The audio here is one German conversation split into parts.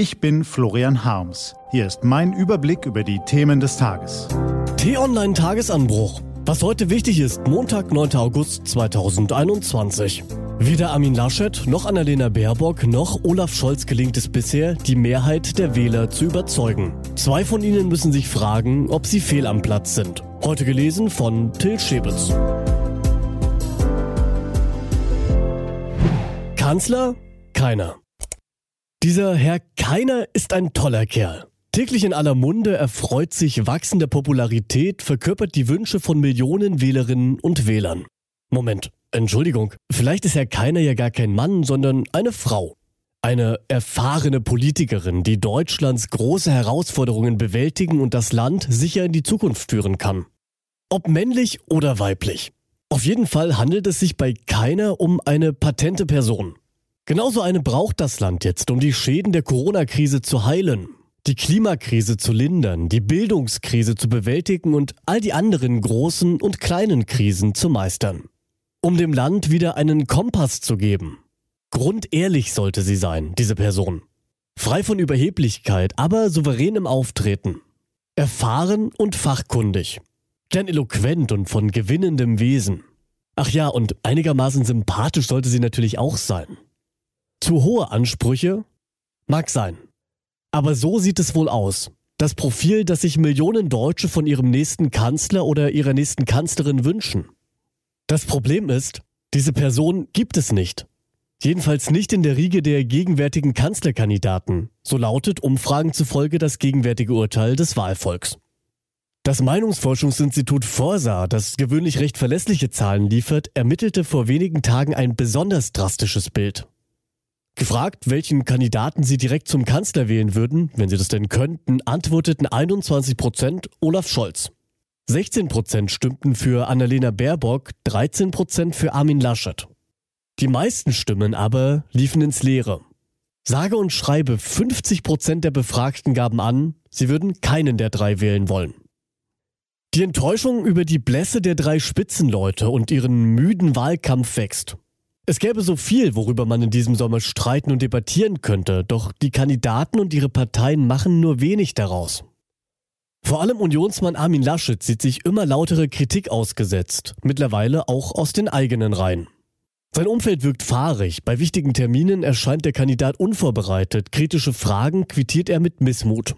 Ich bin Florian Harms. Hier ist mein Überblick über die Themen des Tages. T-Online Tagesanbruch. Was heute wichtig ist, Montag, 9. August 2021. Weder Armin Laschet noch Annalena Baerbock noch Olaf Scholz gelingt es bisher, die Mehrheit der Wähler zu überzeugen. Zwei von ihnen müssen sich fragen, ob sie fehl am Platz sind. Heute gelesen von Till Schäbitz. Kanzler? Keiner. Dieser Herr Keiner ist ein toller Kerl. Täglich in aller Munde erfreut sich wachsender Popularität, verkörpert die Wünsche von Millionen Wählerinnen und Wählern. Moment, Entschuldigung, vielleicht ist Herr Keiner ja gar kein Mann, sondern eine Frau. Eine erfahrene Politikerin, die Deutschlands große Herausforderungen bewältigen und das Land sicher in die Zukunft führen kann. Ob männlich oder weiblich. Auf jeden Fall handelt es sich bei keiner um eine patente Person. Genauso eine braucht das Land jetzt, um die Schäden der Corona-Krise zu heilen, die Klimakrise zu lindern, die Bildungskrise zu bewältigen und all die anderen großen und kleinen Krisen zu meistern. Um dem Land wieder einen Kompass zu geben. Grundehrlich sollte sie sein, diese Person. Frei von Überheblichkeit, aber souverän im Auftreten. Erfahren und fachkundig. Gern eloquent und von gewinnendem Wesen. Ach ja, und einigermaßen sympathisch sollte sie natürlich auch sein. Zu hohe Ansprüche? Mag sein. Aber so sieht es wohl aus. Das Profil, das sich Millionen Deutsche von ihrem nächsten Kanzler oder ihrer nächsten Kanzlerin wünschen. Das Problem ist, diese Person gibt es nicht. Jedenfalls nicht in der Riege der gegenwärtigen Kanzlerkandidaten. So lautet Umfragen zufolge das gegenwärtige Urteil des Wahlvolks. Das Meinungsforschungsinstitut Forsa, das gewöhnlich recht verlässliche Zahlen liefert, ermittelte vor wenigen Tagen ein besonders drastisches Bild. Gefragt, welchen Kandidaten sie direkt zum Kanzler wählen würden, wenn sie das denn könnten, antworteten 21 Prozent Olaf Scholz. 16 Prozent stimmten für Annalena Baerbock, 13 Prozent für Armin Laschet. Die meisten Stimmen aber liefen ins Leere. Sage und schreibe 50 Prozent der Befragten gaben an, sie würden keinen der drei wählen wollen. Die Enttäuschung über die Blässe der drei Spitzenleute und ihren müden Wahlkampf wächst. Es gäbe so viel, worüber man in diesem Sommer streiten und debattieren könnte, doch die Kandidaten und ihre Parteien machen nur wenig daraus. Vor allem Unionsmann Armin Laschet sieht sich immer lautere Kritik ausgesetzt, mittlerweile auch aus den eigenen Reihen. Sein Umfeld wirkt fahrig, bei wichtigen Terminen erscheint der Kandidat unvorbereitet, kritische Fragen quittiert er mit Missmut.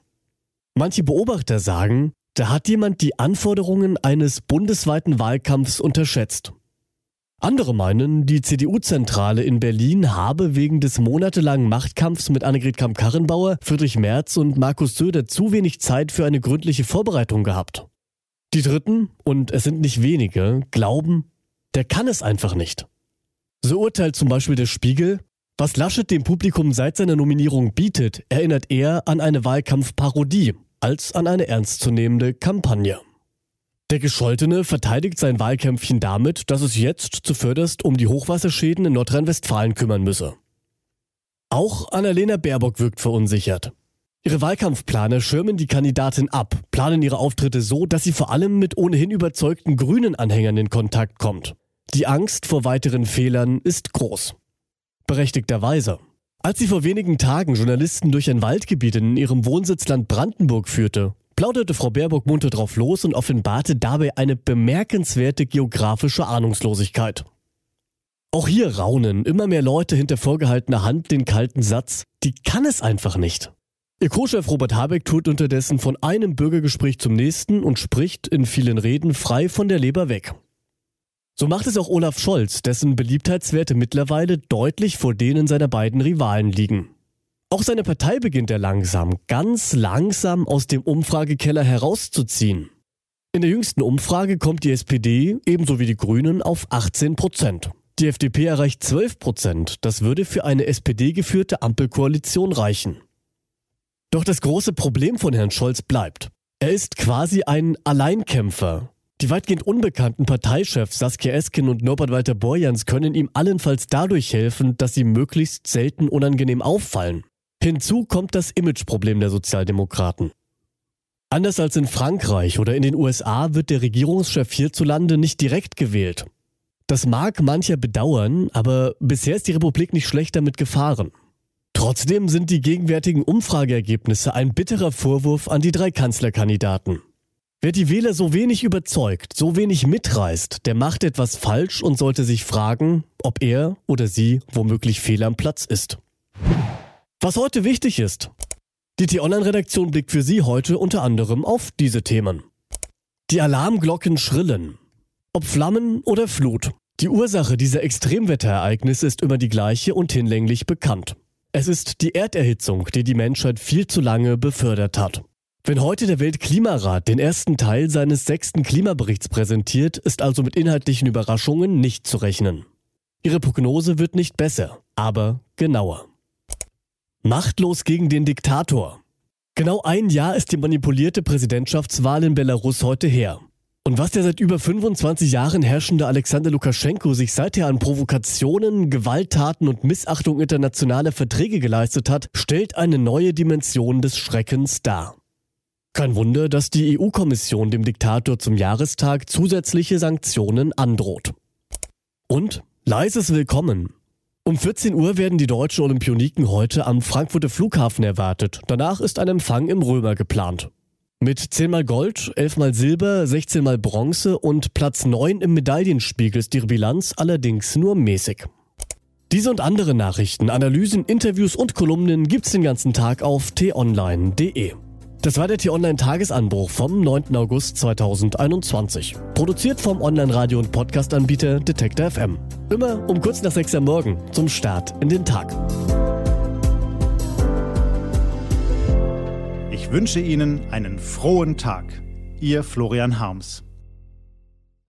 Manche Beobachter sagen, da hat jemand die Anforderungen eines bundesweiten Wahlkampfs unterschätzt. Andere meinen, die CDU-Zentrale in Berlin habe wegen des monatelangen Machtkampfs mit Annegret Kamm-Karrenbauer, Friedrich Merz und Markus Söder zu wenig Zeit für eine gründliche Vorbereitung gehabt. Die Dritten, und es sind nicht wenige, glauben, der kann es einfach nicht. So urteilt zum Beispiel der Spiegel, was Laschet dem Publikum seit seiner Nominierung bietet, erinnert eher an eine Wahlkampfparodie als an eine ernstzunehmende Kampagne. Der Gescholtene verteidigt sein Wahlkämpfchen damit, dass es jetzt zuvörderst um die Hochwasserschäden in Nordrhein-Westfalen kümmern müsse. Auch Annalena Baerbock wirkt verunsichert. Ihre Wahlkampfplaner schirmen die Kandidatin ab, planen ihre Auftritte so, dass sie vor allem mit ohnehin überzeugten grünen Anhängern in Kontakt kommt. Die Angst vor weiteren Fehlern ist groß. Berechtigterweise. Als sie vor wenigen Tagen Journalisten durch ein Waldgebiet in ihrem Wohnsitzland Brandenburg führte, plauderte Frau Baerbock munter drauf los und offenbarte dabei eine bemerkenswerte geografische Ahnungslosigkeit. Auch hier raunen immer mehr Leute hinter vorgehaltener Hand den kalten Satz, die kann es einfach nicht. Ihr Co-Chef Robert Habeck tut unterdessen von einem Bürgergespräch zum nächsten und spricht in vielen Reden frei von der Leber weg. So macht es auch Olaf Scholz, dessen Beliebtheitswerte mittlerweile deutlich vor denen seiner beiden Rivalen liegen. Auch seine Partei beginnt er langsam, ganz langsam aus dem Umfragekeller herauszuziehen. In der jüngsten Umfrage kommt die SPD, ebenso wie die Grünen, auf 18 Prozent. Die FDP erreicht 12 Prozent. Das würde für eine SPD-geführte Ampelkoalition reichen. Doch das große Problem von Herrn Scholz bleibt. Er ist quasi ein Alleinkämpfer. Die weitgehend unbekannten Parteichefs Saskia Esken und Norbert Walter Borjans können ihm allenfalls dadurch helfen, dass sie möglichst selten unangenehm auffallen. Hinzu kommt das Imageproblem der Sozialdemokraten. Anders als in Frankreich oder in den USA wird der Regierungschef hierzulande nicht direkt gewählt. Das mag mancher bedauern, aber bisher ist die Republik nicht schlecht damit gefahren. Trotzdem sind die gegenwärtigen Umfrageergebnisse ein bitterer Vorwurf an die drei Kanzlerkandidaten. Wer die Wähler so wenig überzeugt, so wenig mitreißt, der macht etwas falsch und sollte sich fragen, ob er oder sie womöglich fehl am Platz ist. Was heute wichtig ist. Die T-Online-Redaktion blickt für Sie heute unter anderem auf diese Themen. Die Alarmglocken schrillen. Ob Flammen oder Flut. Die Ursache dieser Extremwetterereignisse ist immer die gleiche und hinlänglich bekannt. Es ist die Erderhitzung, die die Menschheit viel zu lange befördert hat. Wenn heute der Weltklimarat den ersten Teil seines sechsten Klimaberichts präsentiert, ist also mit inhaltlichen Überraschungen nicht zu rechnen. Ihre Prognose wird nicht besser, aber genauer. Machtlos gegen den Diktator. Genau ein Jahr ist die manipulierte Präsidentschaftswahl in Belarus heute her. Und was der seit über 25 Jahren herrschende Alexander Lukaschenko sich seither an Provokationen, Gewalttaten und Missachtung internationaler Verträge geleistet hat, stellt eine neue Dimension des Schreckens dar. Kein Wunder, dass die EU-Kommission dem Diktator zum Jahrestag zusätzliche Sanktionen androht. Und leises Willkommen. Um 14 Uhr werden die deutschen Olympioniken heute am Frankfurter Flughafen erwartet. Danach ist ein Empfang im Römer geplant. Mit 10 mal Gold, 11 mal Silber, 16 mal Bronze und Platz 9 im Medaillenspiegel ist ihre Bilanz allerdings nur mäßig. Diese und andere Nachrichten, Analysen, Interviews und Kolumnen gibt's den ganzen Tag auf t-online.de. Das war der T-Online-Tagesanbruch vom 9. August 2021. Produziert vom Online-Radio- und Podcast-Anbieter Detektor FM. Immer um kurz nach 6 Uhr morgen zum Start in den Tag. Ich wünsche Ihnen einen frohen Tag. Ihr Florian Harms.